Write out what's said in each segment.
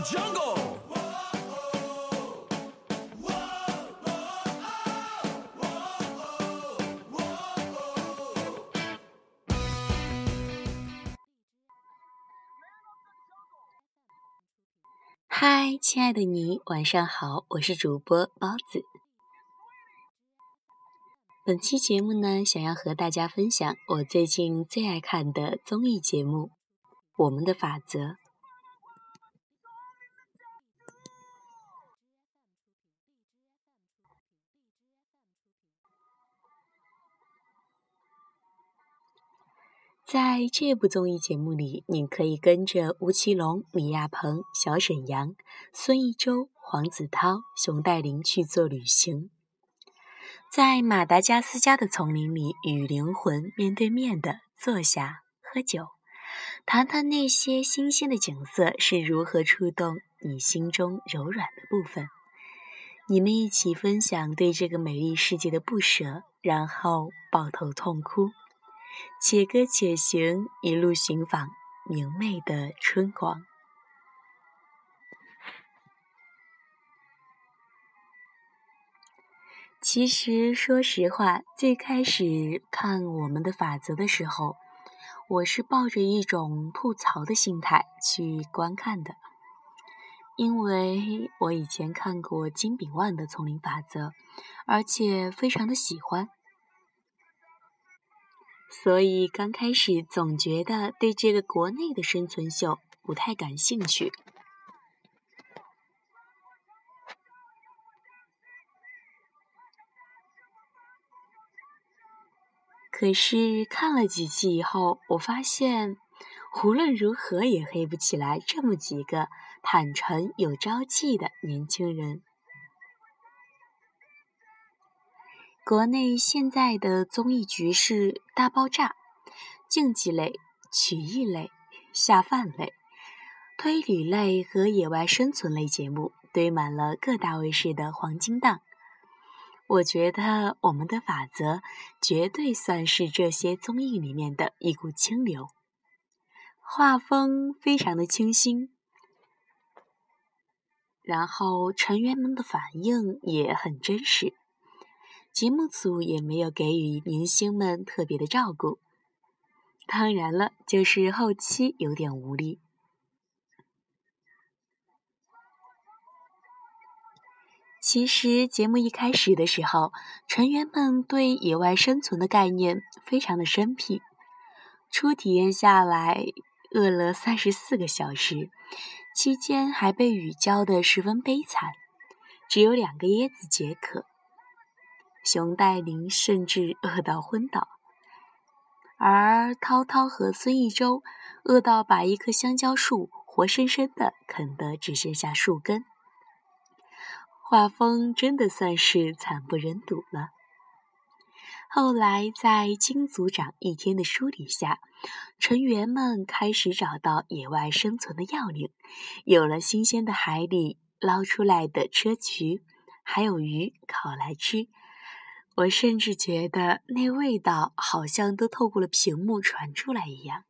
Jungle. 嗨，亲爱的你，晚上好，我是主播包子。本期节目呢，想要和大家分享我最近最爱看的综艺节目《我们的法则》。在这部综艺节目里，你可以跟着吴奇隆、李亚鹏、小沈阳、孙艺洲、黄子韬、熊黛林去做旅行，在马达加斯加的丛林里与灵魂面对面的坐下喝酒，谈谈那些新鲜的景色是如何触动你心中柔软的部分。你们一起分享对这个美丽世界的不舍，然后抱头痛哭。且歌且行，一路寻访明媚的春光。其实，说实话，最开始看《我们的法则》的时候，我是抱着一种吐槽的心态去观看的，因为我以前看过金炳万的《丛林法则》，而且非常的喜欢。所以刚开始总觉得对这个国内的生存秀不太感兴趣。可是看了几期以后，我发现无论如何也黑不起来这么几个坦诚有朝气的年轻人。国内现在的综艺局势大爆炸，竞技类、曲艺类、下饭类、推理类和野外生存类节目堆满了各大卫视的黄金档。我觉得我们的法则绝对算是这些综艺里面的一股清流，画风非常的清新，然后成员们的反应也很真实。节目组也没有给予明星们特别的照顾，当然了，就是后期有点无力。其实节目一开始的时候，成员们对野外生存的概念非常的生僻，初体验下来，饿了三十四个小时，期间还被雨浇得十分悲惨，只有两个椰子解渴。熊黛林甚至饿到昏倒，而涛涛和孙艺洲饿到把一棵香蕉树活生生的啃得只剩下树根。画风真的算是惨不忍睹了。后来在金组长一天的梳理下，成员们开始找到野外生存的要领，有了新鲜的海里捞出来的砗磲，还有鱼烤来吃。我甚至觉得那味道好像都透过了屏幕传出来一样。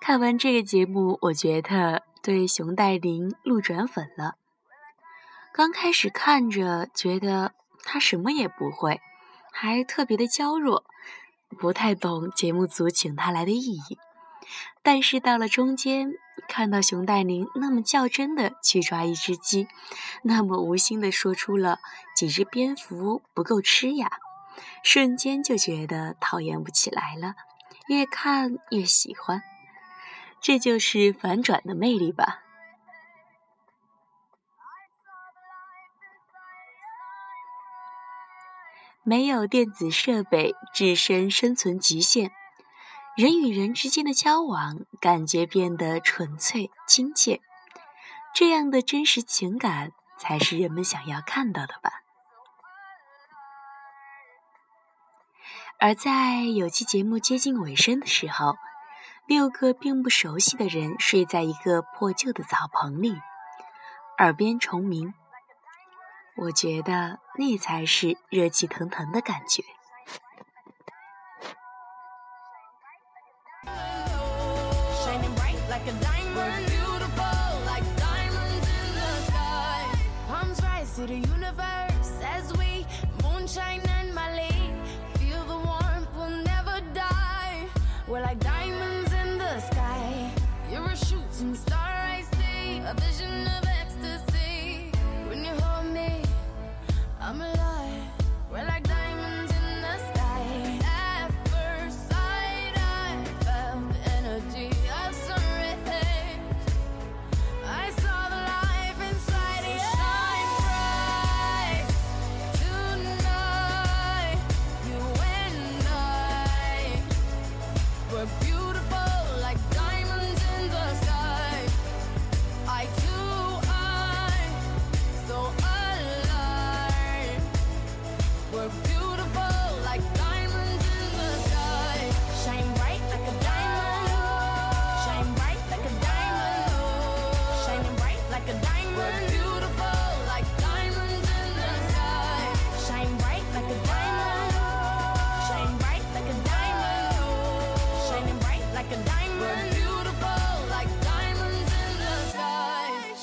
看完这个节目，我觉得对熊黛林路转粉了。刚开始看着觉得他什么也不会，还特别的娇弱，不太懂节目组请他来的意义。但是到了中间，看到熊黛林那么较真的去抓一只鸡，那么无心的说出了几只蝙蝠不够吃呀，瞬间就觉得讨厌不起来了，越看越喜欢。这就是反转的魅力吧。没有电子设备，置身生存极限，人与人之间的交往感觉变得纯粹亲切，这样的真实情感才是人们想要看到的吧。而在有期节目接近尾声的时候，六个并不熟悉的人睡在一个破旧的草棚里，耳边虫鸣。我觉得那才是热气腾腾的感觉。